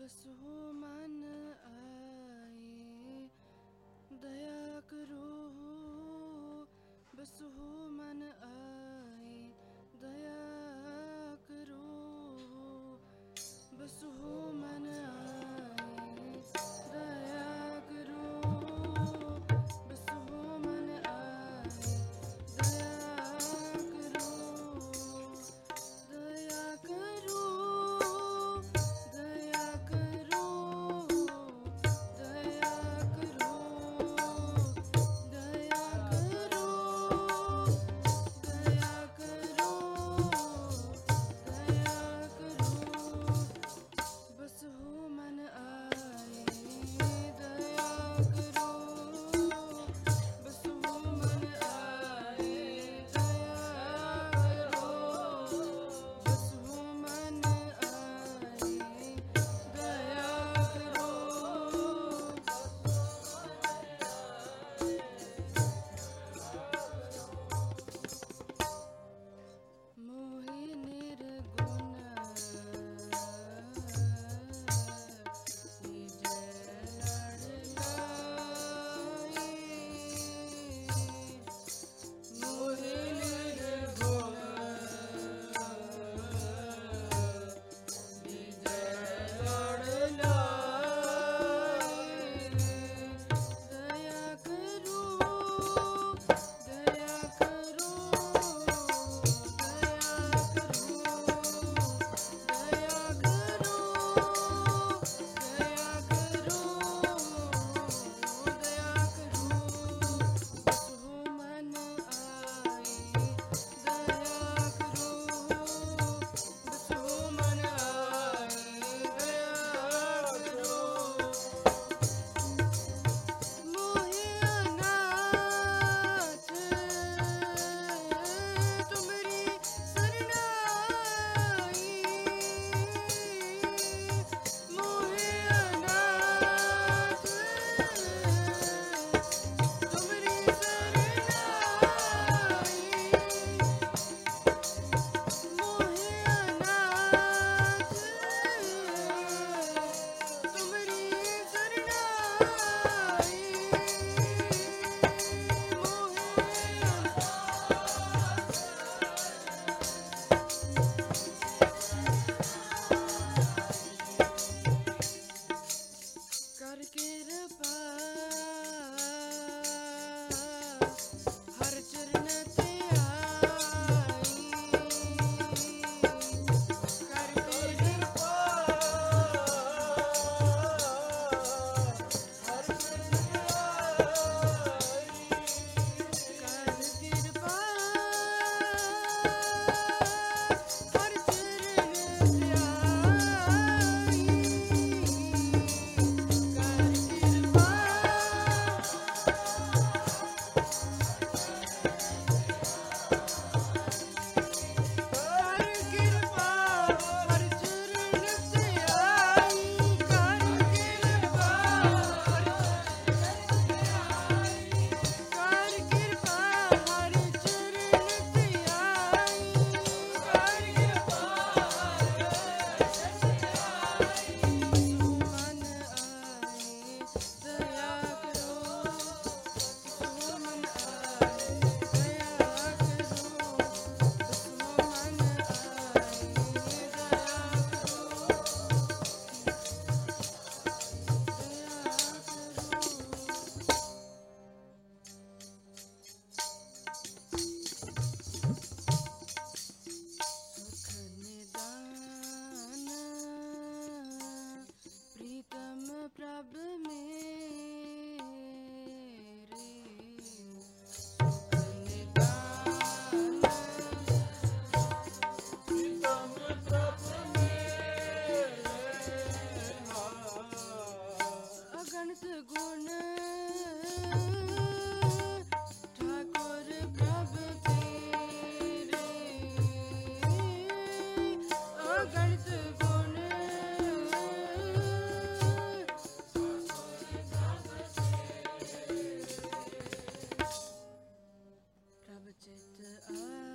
Bist du mein 的爱。